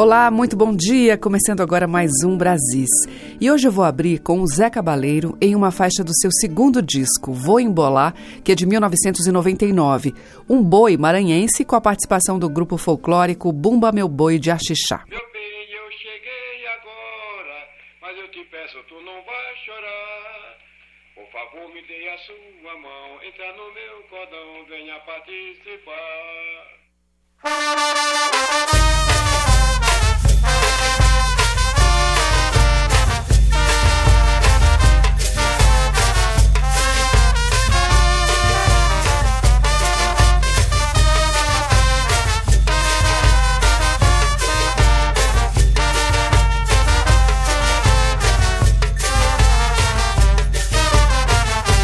Olá, muito bom dia. Começando agora mais um Brasis. E hoje eu vou abrir com o Zé Cabaleiro em uma faixa do seu segundo disco, Vou Embolar, que é de 1999. Um boi maranhense com a participação do grupo folclórico Bumba Meu Boi de Axixá. Meu bem, eu cheguei agora, mas eu te peço, tu não vai chorar. Por favor, me dê a sua mão, entra no meu cordão, venha participar.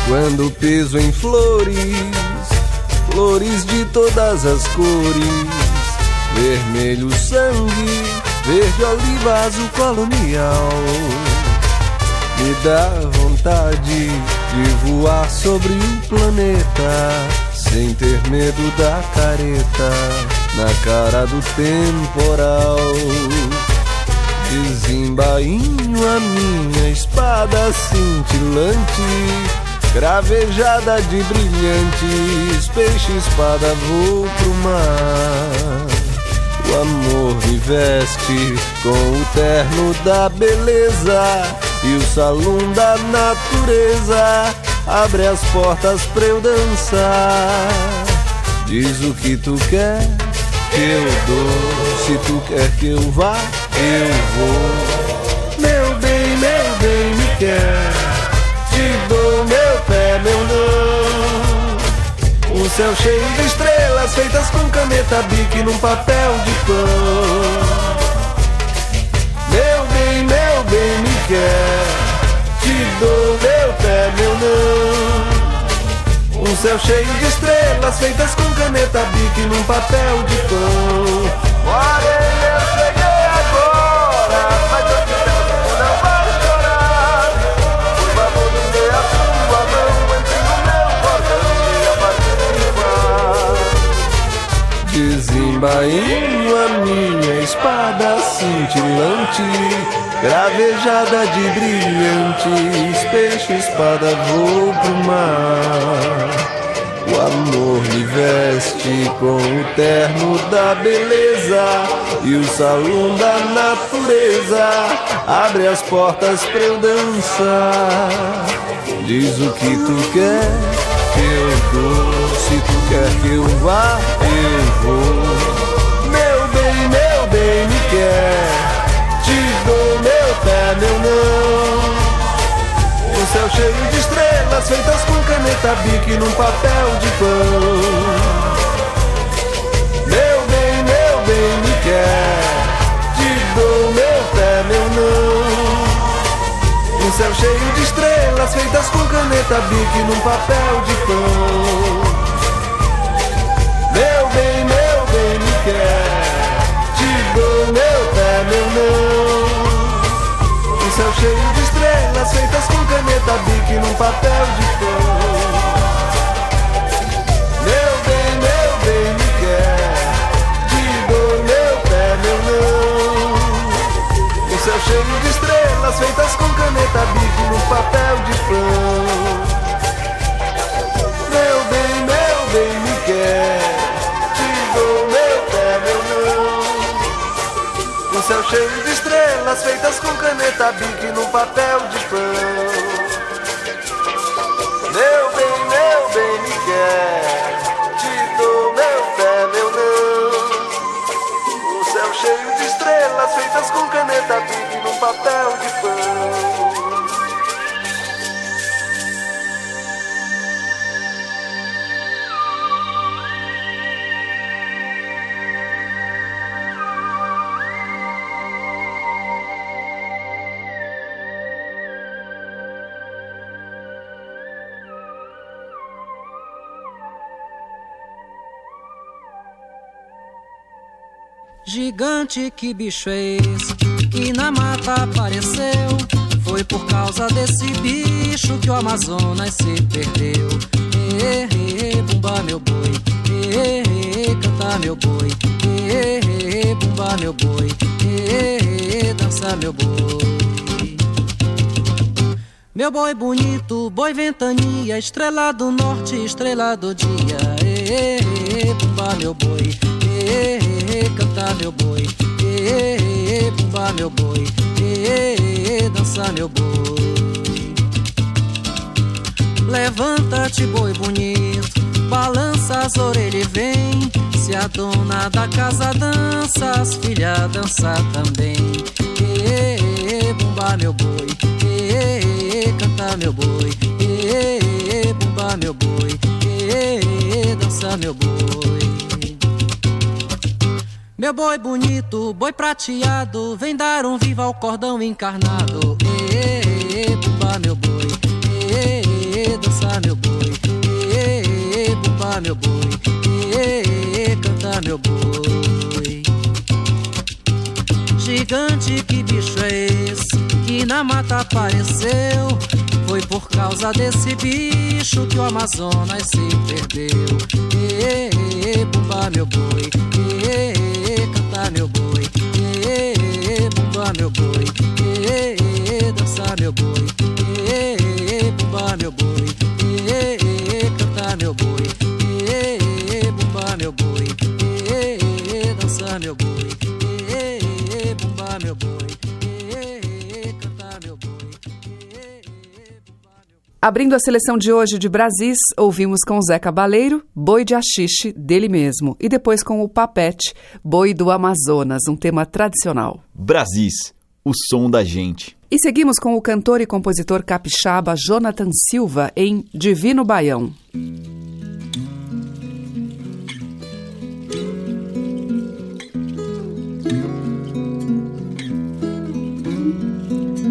Quando piso em flores, flores de todas as cores, vermelho sangue, verde oliva, azul colonial. Me dá vontade de voar sobre o planeta, sem ter medo da careta, na cara do temporal. Desembainho a minha espada cintilante Gravejada de brilhantes, peixe espada vou pro mar. O amor me veste com o terno da beleza e o salão da natureza abre as portas pra eu dançar. Diz o que tu quer que eu dou, se tu quer que eu vá, eu vou. Meu bem, meu bem, me quer Um céu cheio de estrelas feitas com caneta bique num papel de pão. Meu bem, meu bem, me quer. Te dou meu pé, meu não. Um céu cheio de estrelas feitas com caneta bique num papel de pão. A Desembainho a minha espada cintilante, gravejada de brilhantes, peixe espada vou pro mar. O amor me veste com o terno da beleza e o salão da natureza abre as portas pra eu dançar. Diz o que tu quer que eu dou, se tu quer que eu vá, eu vou. Bem, me quer, te dou meu pé, meu não. Um céu cheio de estrelas feitas com caneta bique num papel de pão. Meu bem, meu bem, me quer, te dou meu pé, meu não. Um céu cheio de estrelas feitas com caneta bique num papel de pão. Bique num papel de pão. Meu bem, meu bem, me quer, te dou meu pé, meu não. Um céu cheio de estrelas feitas com caneta bique num papel de pão. Meu bem, meu bem, me quer, te meu pé, meu não. Um céu cheio de estrelas feitas com caneta bique num papel de pão. planeta vive num papel de pão. Gigante, que bicho é esse? Que na mata apareceu? Foi por causa desse bicho que o Amazonas se perdeu. E, e, bumba meu boi, e, e, canta meu boi, e, e, bumba meu boi, e, dança meu boi. Meu boi bonito, boi ventania, estrela do norte, estrela do dia. E, e, bumba meu boi, e, e, canta meu boi, e, e, bumba meu boi, e, dança meu boi. Levanta-te, boi bonito, balança as orelhas e vem. Se a dona da casa dança, as filhas dança também. E, bumba meu boi, e, canta meu boi, e, bumba meu boi, e, dança meu boi. Meu boi bonito, boi prateado, vem dar um viva ao cordão encarnado. E, bumba meu boi, e, dança meu boi, e, bumba meu boi, e, canta meu boi. Gigante, que bicho é esse que na mata apareceu? Foi por causa desse bicho que o Amazonas se perdeu. E, bumba meu boi, e, Abrindo a seleção de hoje de Brasis, ouvimos com Zé Cabaleiro, Boi de Axixe, dele mesmo, e depois com o Papete, Boi do Amazonas, um tema tradicional. Brasis, o som da gente. E seguimos com o cantor e compositor capixaba Jonathan Silva em Divino Baião.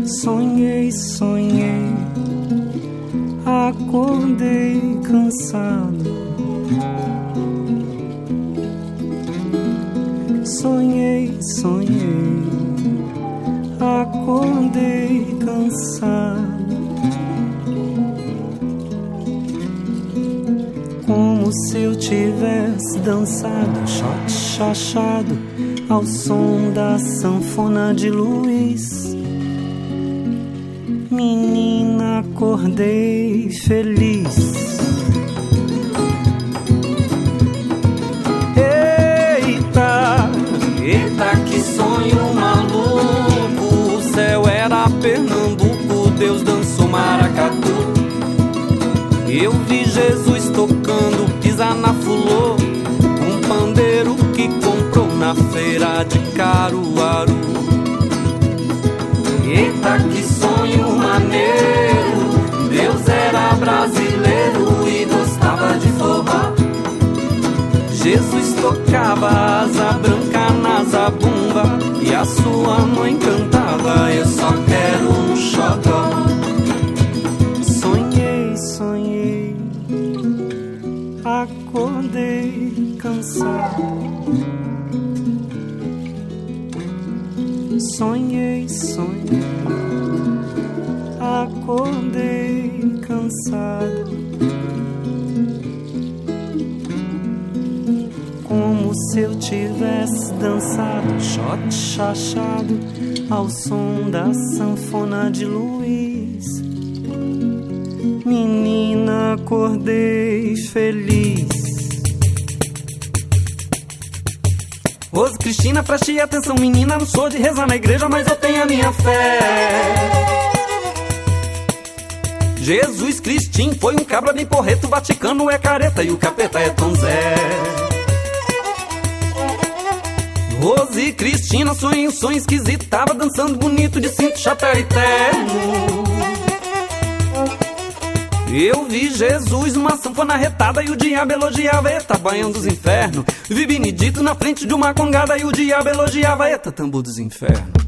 Sonhei, sonhei, acordei cansado. Sonhei, sonhei, acordei cansado. Como se eu tivesse dançado, shot chachado, ao som da sanfona de Luiz. Menina, acordei feliz. Eita, Eita, que sonho maluco! O céu era Pernambuco, Deus dançou maracatu. Eu vi Jesus tocando, pisar na fulô, um pandeiro que comprou na feira de Caruaru. Jesus tocava asa branca na zabumba e a sua mãe cantava Eu só quero um xodó. sonhei, sonhei, acordei cansado. Sonhei, sonhei, acordei cansado. Se eu tivesse dançado, shot chachado, ao som da sanfona de Luiz. Menina, acordei feliz. Ô Cristina, preste atenção, menina. Não sou de rezar na igreja, mas eu tenho a minha fé. Jesus Cristim foi um cabra bem porreto, Vaticano é careta e o capeta é Tom Zé. Rose e Cristina, sonho, sonho esquisito, tava dançando bonito de cinto, chapéu e terno. Eu vi Jesus numa sanfona retada e o diabo elogiava Eita, banhão dos infernos. Vi Benedito na frente de uma congada e o diabo elogiava Eita, tambor dos infernos.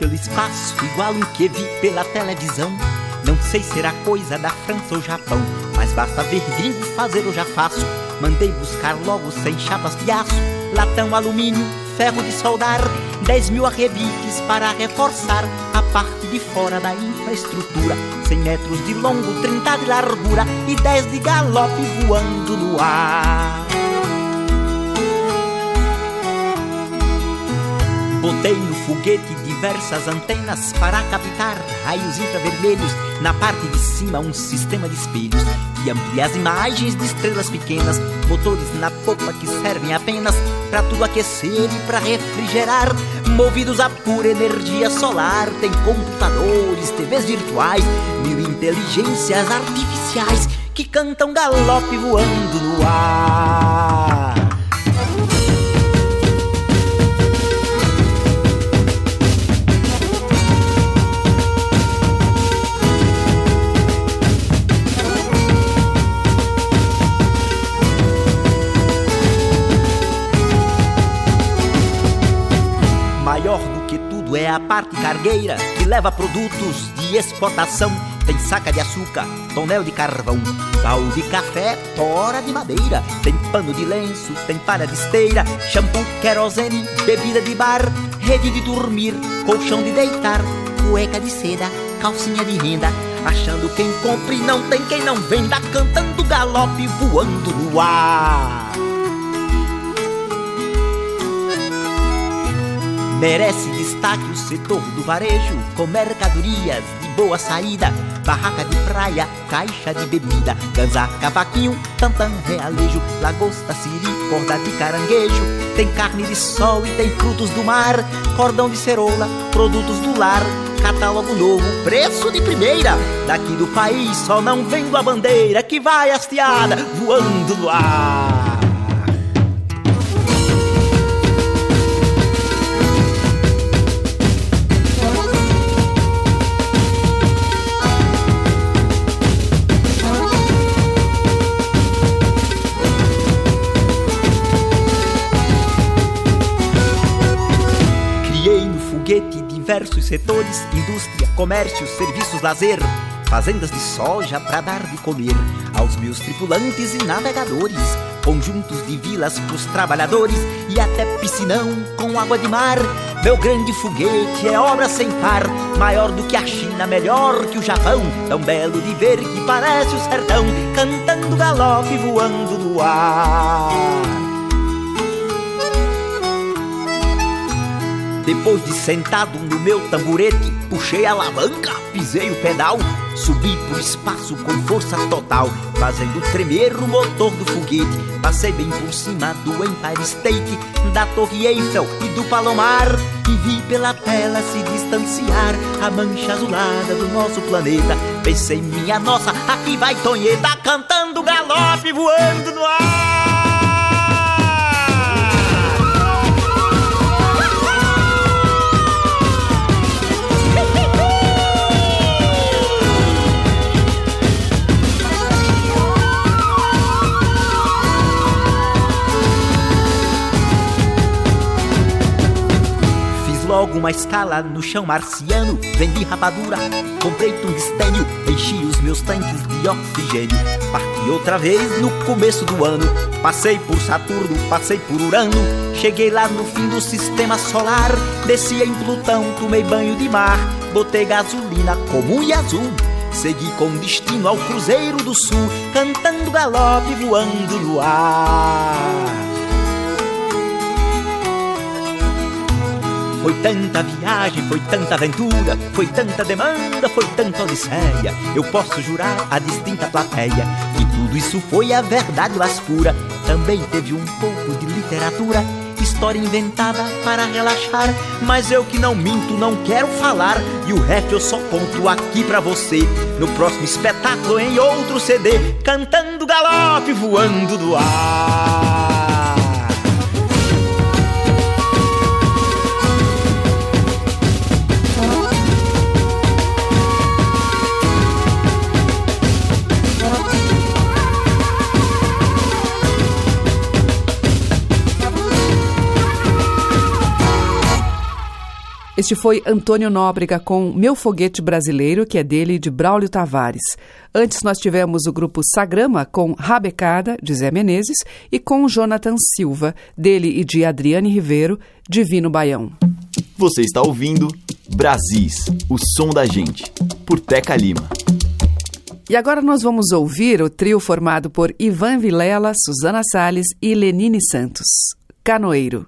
Pelo espaço, igual um que vi pela televisão. Não sei se era coisa da França ou Japão, mas basta ver gringo fazer eu já faço. Mandei buscar logo sem chapas de aço, latão, alumínio, ferro de soldar, 10 mil arrebites para reforçar a parte de fora da infraestrutura. 100 metros de longo, 30 de largura e 10 de galope voando no ar. Botei no foguete diversas antenas para captar raios infravermelhos. Na parte de cima, um sistema de espelhos que amplia as imagens de estrelas pequenas. Motores na popa que servem apenas para tudo aquecer e para refrigerar. Movidos a pura energia solar, tem computadores, TVs virtuais, mil inteligências artificiais que cantam galope voando no ar. A parte cargueira que leva produtos de exportação. Tem saca de açúcar, tonel de carvão, baú de café, tora de madeira. Tem pano de lenço, tem palha de esteira, shampoo, querosene, bebida de bar, rede de dormir, colchão de deitar, cueca de seda, calcinha de renda. Achando quem compre, não tem quem não venda, cantando galope voando no ar. Merece destaque o setor do varejo, com mercadorias de boa saída, barraca de praia, caixa de bebida, ganzá, cavaquinho, tantã, realejo, lagosta, siri, corda de caranguejo, tem carne de sol e tem frutos do mar, cordão de cerola, produtos do lar, catálogo novo, preço de primeira, daqui do país só não vendo a bandeira que vai hasteada voando no ar. Diversos setores: indústria, comércio, serviços, lazer, fazendas de soja para dar de comer aos meus tripulantes e navegadores, conjuntos de vilas pros trabalhadores e até piscinão com água de mar. Meu grande foguete é obra sem par, maior do que a China, melhor que o Japão, tão belo de ver que parece o sertão, cantando galope voando no ar. Depois de sentado no meu tamborete, puxei a alavanca, pisei o pedal, subi pro espaço com força total, fazendo tremer o motor do foguete. Passei bem por cima do Empire State, da Torre Eiffel e do Palomar, e vi pela tela se distanciar a mancha azulada do nosso planeta. Pensei, minha nossa, aqui vai Tonheta cantando galope voando no ar. Logo uma escala no chão marciano, vendi rapadura, comprei tungstênio, enchi os meus tanques de oxigênio. Parti outra vez no começo do ano, passei por Saturno, passei por Urano, cheguei lá no fim do sistema solar, desci em Plutão, tomei banho de mar, botei gasolina comum e azul. Segui com destino ao Cruzeiro do Sul, cantando galope voando no ar. Foi tanta viagem, foi tanta aventura, foi tanta demanda, foi tanta odisseia. Eu posso jurar a distinta plateia que tudo isso foi a verdade mais pura. Também teve um pouco de literatura, história inventada para relaxar. Mas eu que não minto, não quero falar. E o resto eu só conto aqui pra você. No próximo espetáculo, em outro CD, cantando galope, voando do ar. Este foi Antônio Nóbrega com Meu Foguete Brasileiro, que é dele e de Braulio Tavares. Antes nós tivemos o grupo Sagrama com Rabecada, de Zé Menezes, e com Jonathan Silva, dele e de Adriane Ribeiro, Divino Baião. Você está ouvindo Brasis, o som da gente, por Teca Lima. E agora nós vamos ouvir o trio formado por Ivan Vilela, Suzana Salles e Lenine Santos. Canoeiro.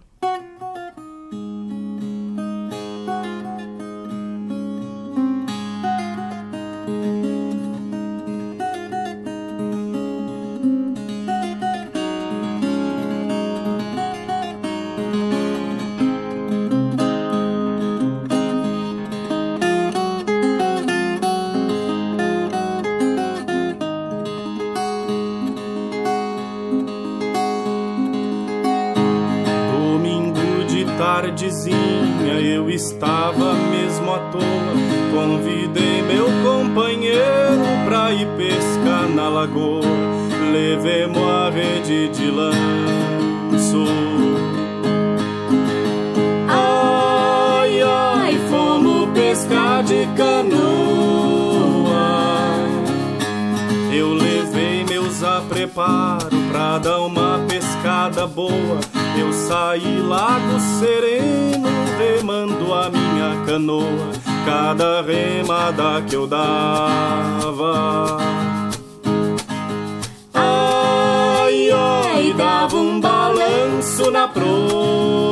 Tardezinha eu estava mesmo à toa. Convidei meu companheiro pra ir pescar na lagoa. Levemos a rede de lanço. Ai, ai, fomos pescar de canoa. Eu levei meus a preparo pra dar uma pescada boa eu saí lá do sereno, remando a minha canoa, cada remada que eu dava. Ai, ai, dava um balanço na proa.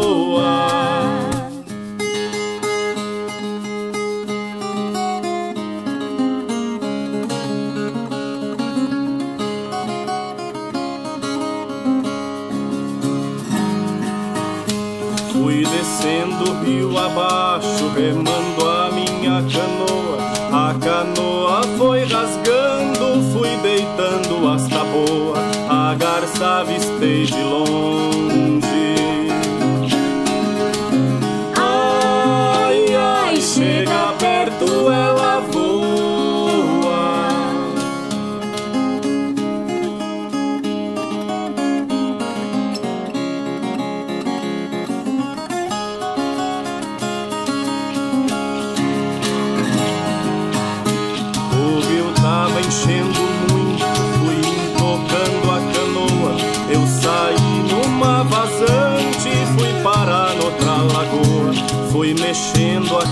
Descendo rio abaixo, remando a minha canoa. A canoa foi rasgando, fui deitando as taboa. A garça avistei de longe.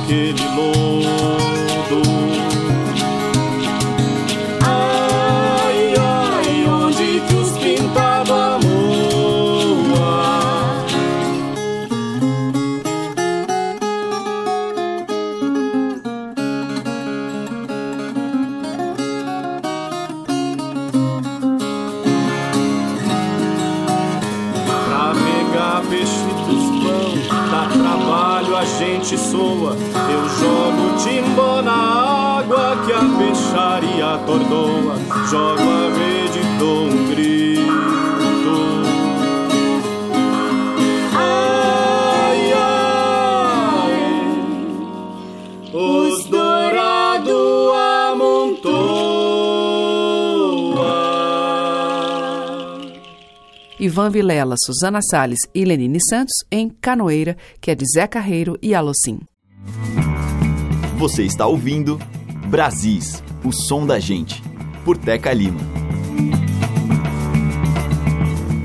Mexendo aquele a gente soa. Eu jogo timbó na água que a peixaria atordoa. Jogo a rede, dou um grito. Ivan Vilela, Suzana Salles e Lenine Santos em Canoeira, que é de Zé Carreiro e Alocim. Você está ouvindo Brasis, o som da gente, por Teca Lima.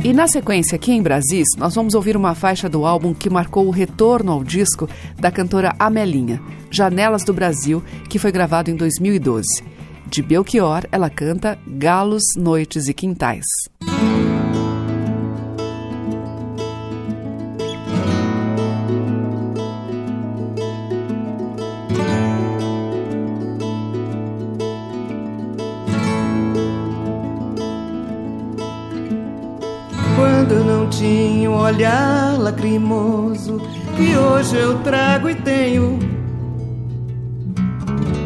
E na sequência, aqui em Brasis, nós vamos ouvir uma faixa do álbum que marcou o retorno ao disco da cantora Amelinha, Janelas do Brasil, que foi gravado em 2012. De Belchior, ela canta Galos, Noites e Quintais. Olhar lacrimoso que hoje eu trago e tenho.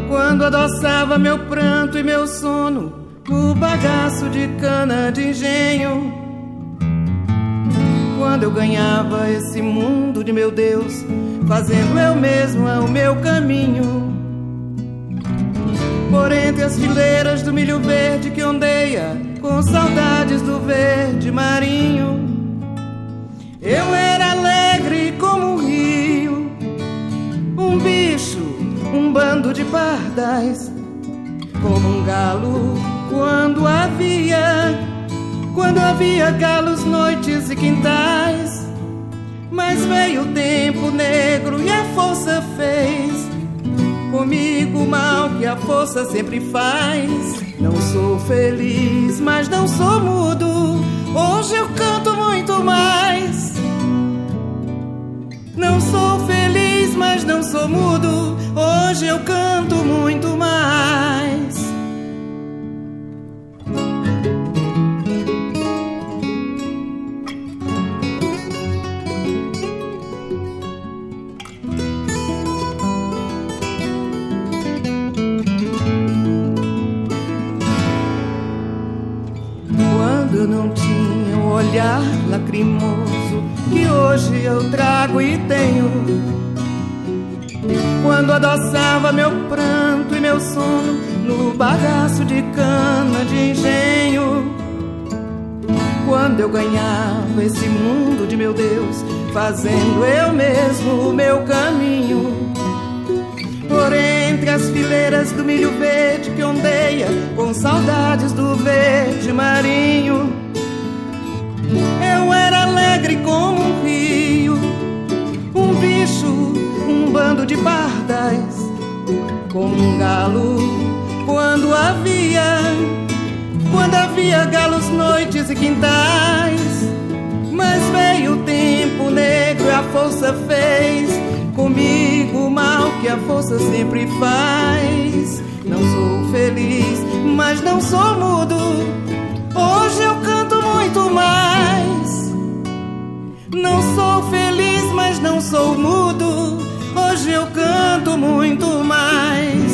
Quando adoçava meu pranto e meu sono no bagaço de cana de engenho. Quando eu ganhava esse mundo de meu Deus, fazendo eu mesma o meu caminho. Por entre as fileiras do milho verde que ondeia, com saudades do verde marinho. Eu era alegre como um rio, um pardais, como um galo quando havia, quando havia galos, noites e quintais. Mas veio o tempo negro e a força fez comigo o mal que a força sempre faz. Não sou feliz, mas não sou mudo. Hoje eu canto muito mais. Não sou feliz, mas não sou mudo. Hoje eu canto muito mais. Quando não tinha olhar lacrimoso que hoje eu trago e tenho. Quando adoçava meu pranto e meu sono no bagaço de cana de engenho. Quando eu ganhava esse mundo de meu Deus, fazendo eu mesmo o meu caminho. Por entre as fileiras do milho verde que ondeia, com saudades do verde marinho. Eu era alegre como um rio, um bicho, um bando de pardais, como um galo quando havia, quando havia galos, noites e quintais. Mas veio o tempo negro e a força fez comigo o mal que a força sempre faz. Não sou feliz, mas não sou mudo. Hoje eu canto muito mais. Não sou feliz, mas não sou mudo. Hoje eu canto muito mais.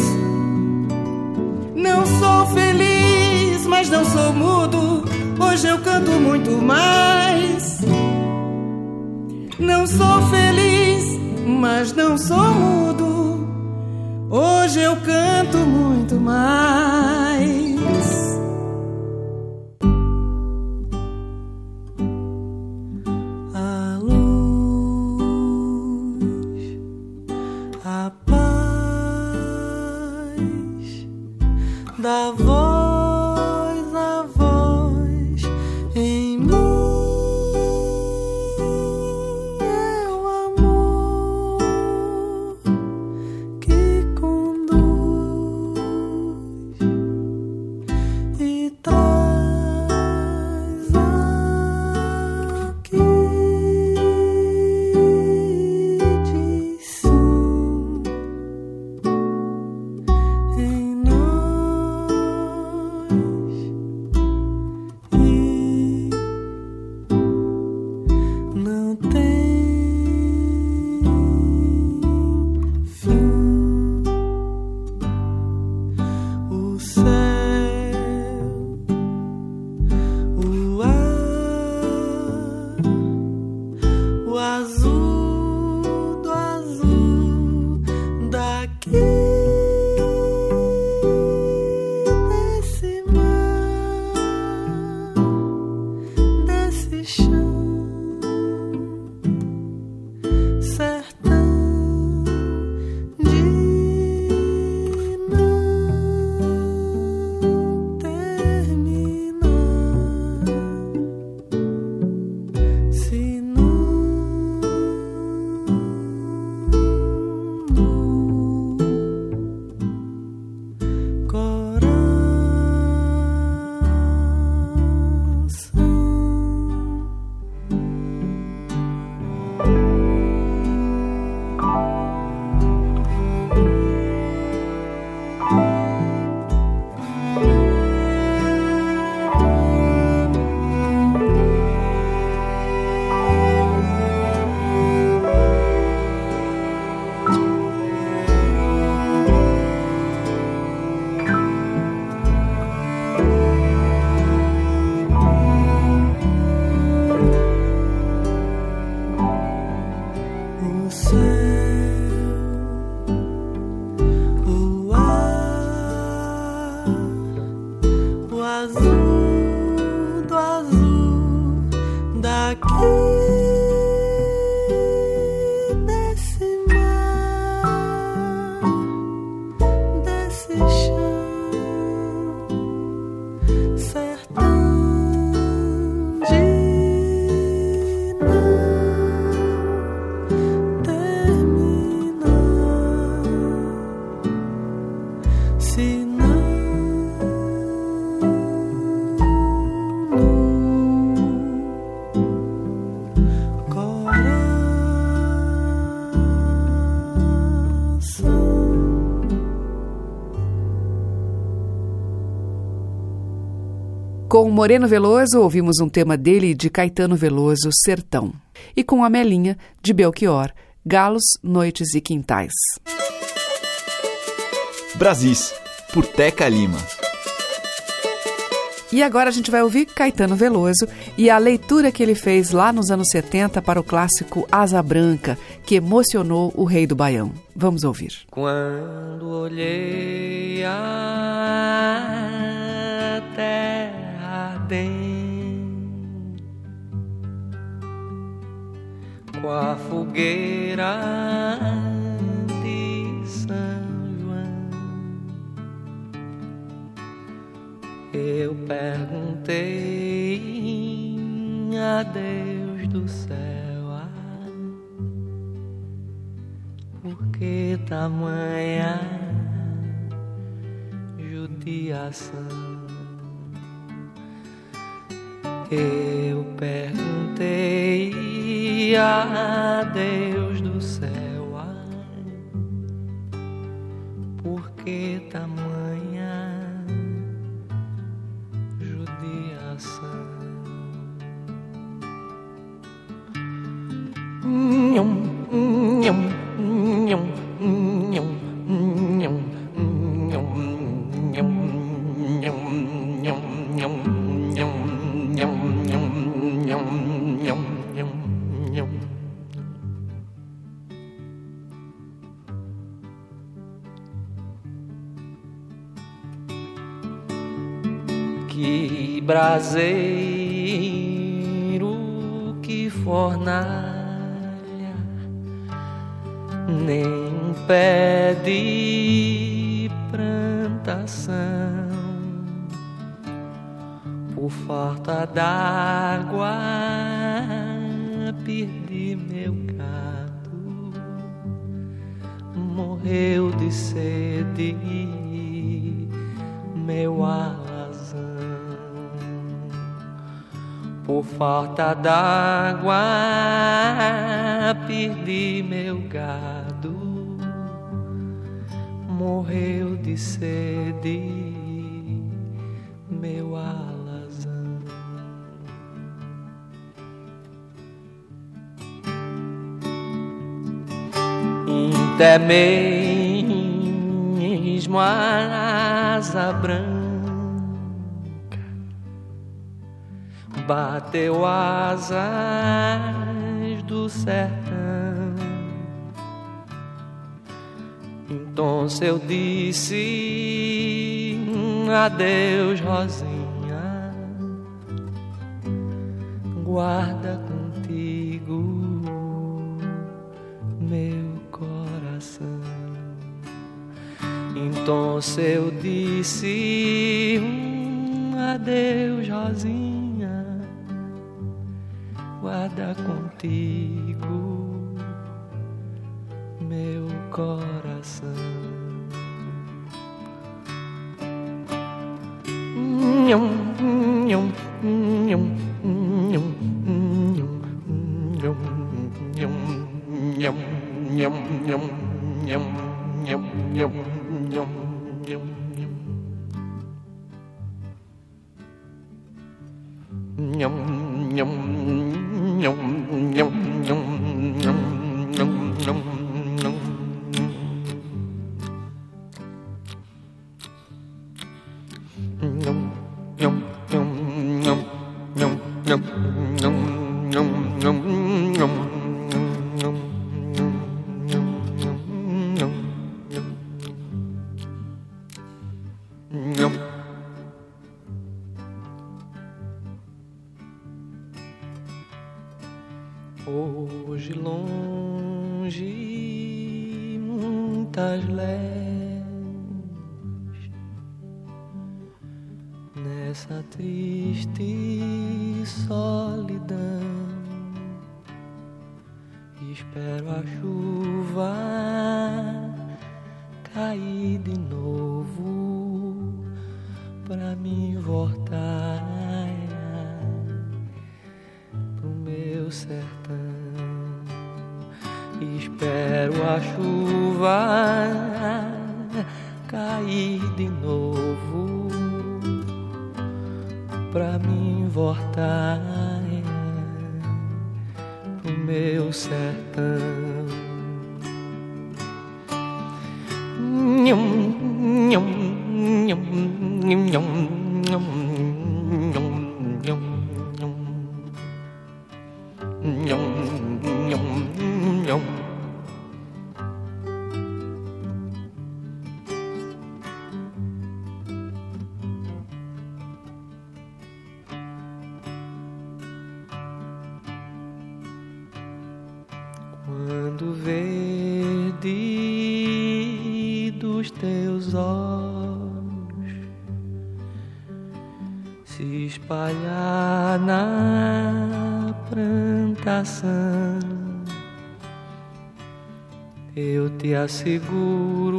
Não sou feliz, mas não sou mudo. Hoje eu canto muito mais. Não sou feliz, mas não sou mudo. Hoje eu canto muito mais. Com Moreno Veloso, ouvimos um tema dele de Caetano Veloso, Sertão. E com Amelinha, de Belchior, Galos, Noites e Quintais. Brasis, por Teca Lima. E agora a gente vai ouvir Caetano Veloso e a leitura que ele fez lá nos anos 70 para o clássico Asa Branca, que emocionou o rei do Baião. Vamos ouvir. Quando olhei a ardente com a fogueira de São Eu perguntei a Deus do céu ah, por que tamanha judiação. Eu perguntei a Deus por falta d'água perdi meu gado. Morreu de sede meu alazão por falta d'água perdi meu gado, morreu de sede Até mesmo a asa branca bateu asas do sertão. Então eu disse adeus, Rosinha, guarda Então eu disse adeus, Rosinha, guarda contigo meu coração. Nhum, nhum, pra me voltar pro meu sertão. Espero a chuva cair de novo pra mim voltar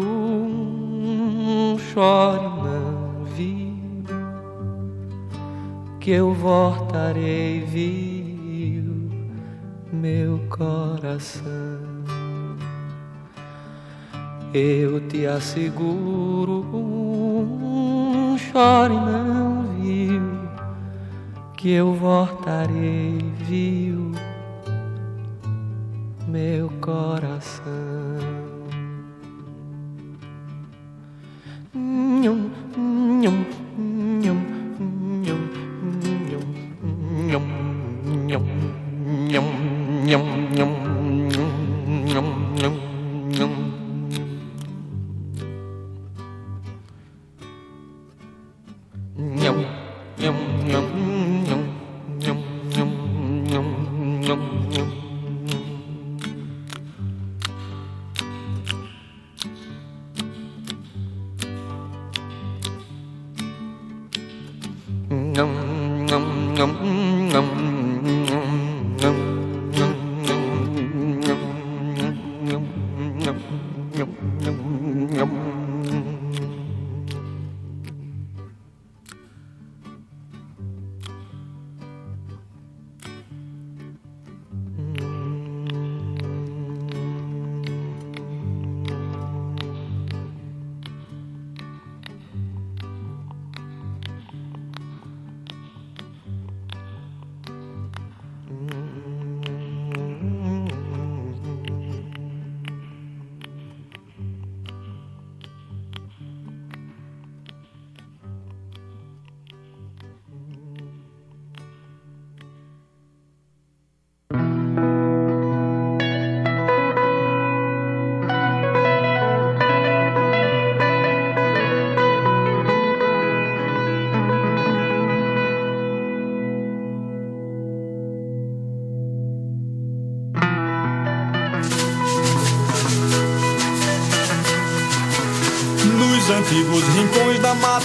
um chore não vi, que eu voltarei vivo meu coração. Eu te asseguro, chore não viu, que eu voltarei viu meu coração.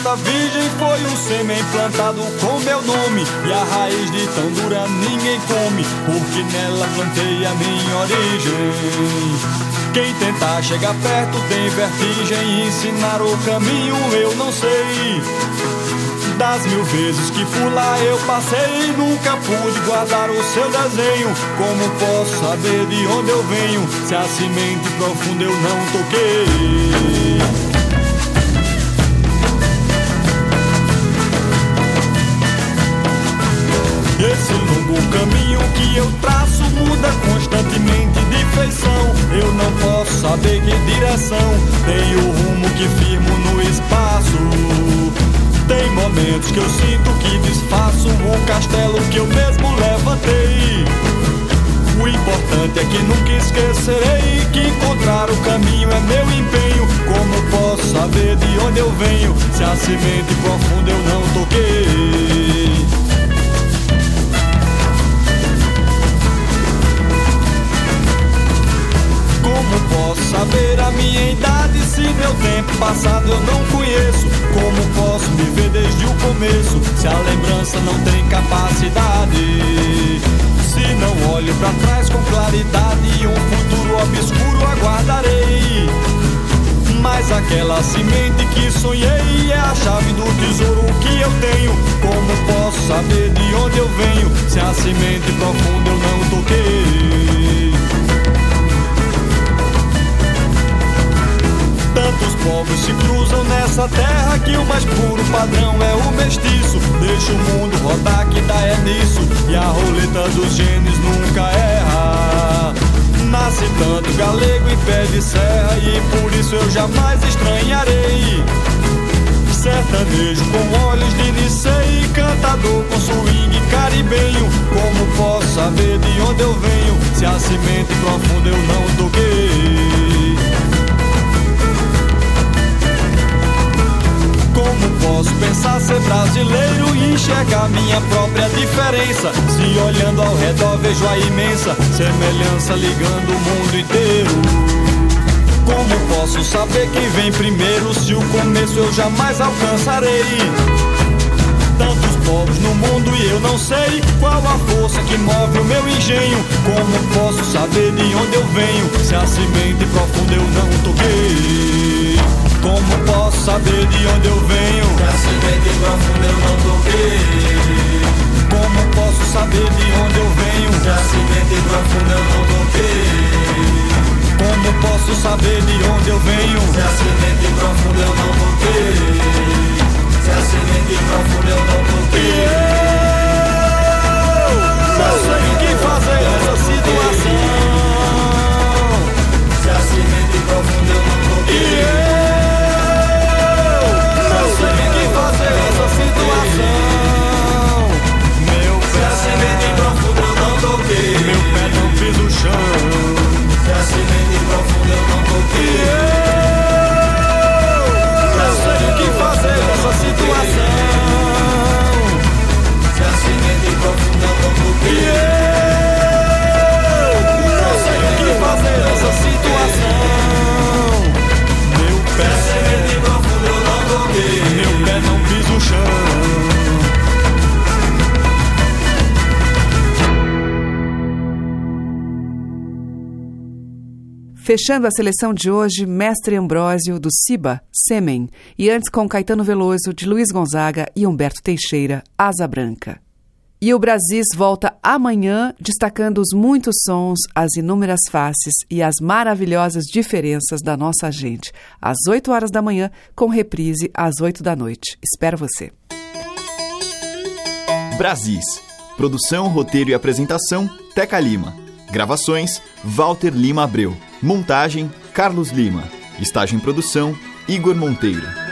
Da mata virgem foi um sêmen plantado com meu nome. E a raiz de tão dura ninguém come Porque nela plantei a minha origem. Quem tentar chegar perto tem vertigem Ensinar o caminho eu não sei. Das mil vezes que por lá eu passei Nunca pude guardar o seu desenho. Como posso saber de onde eu venho? Se a semente profunda eu não toquei Longo caminho que eu traço muda constantemente de feição. Eu não posso saber que direção tem o rumo que firmo no espaço. Tem momentos que eu sinto que desfaço o castelo que eu mesmo levantei. O importante é que nunca esquecerei que encontrar o caminho é meu empenho. Como posso saber de onde eu venho se a semente profunda eu não toquei? Posso saber a minha idade se meu tempo passado eu não conheço? Como posso me ver desde o começo se a lembrança não tem capacidade? Se não olho pra trás com claridade, um futuro obscuro aguardarei. Mas aquela semente que sonhei é a chave do tesouro que eu tenho. Como posso saber de onde eu venho se a semente profunda eu não toquei? Tantos povos se cruzam nessa terra que o mais puro padrão é o mestiço. Deixa o mundo rodar que dá é nisso. E a roleta dos genes nunca erra. Nasce tanto galego em pé de serra e por isso eu jamais estranharei. Sertanejo com olhos de Nicei, cantador com swing caribenho. Como posso saber de onde eu venho se a semente profunda eu não toquei? Posso pensar ser brasileiro e enxergar minha própria diferença? Se olhando ao redor vejo a imensa semelhança ligando o mundo inteiro. Como posso saber quem vem primeiro se o começo eu jamais alcançarei? Tantos povos no mundo e eu não sei qual a força que move o meu engenho. Como posso saber de onde eu venho se a semente profunda eu não toquei? Como posso saber de onde eu venho? Se a semente profunda eu não toquei. Como posso saber de onde eu venho? Se a semente profunda eu não toquei. Como posso saber de onde eu venho? Se a semente profunda eu não toquei. Se a semente profunda eu não toquei. Eu não sei o que fazer nessa situação. Se a semente profunda eu não Fechando a seleção de hoje, Mestre Ambrósio, do Ciba, Sêmen, e antes com Caetano Veloso, de Luiz Gonzaga e Humberto Teixeira, Asa Branca. E o Brasis volta amanhã, destacando os muitos sons, as inúmeras faces e as maravilhosas diferenças da nossa gente, às 8 horas da manhã, com reprise às 8 da noite. Espero você. Brasis. Produção, roteiro e apresentação, Teca Lima. Gravações, Walter Lima Abreu. Montagem, Carlos Lima. Estágio em produção, Igor Monteiro.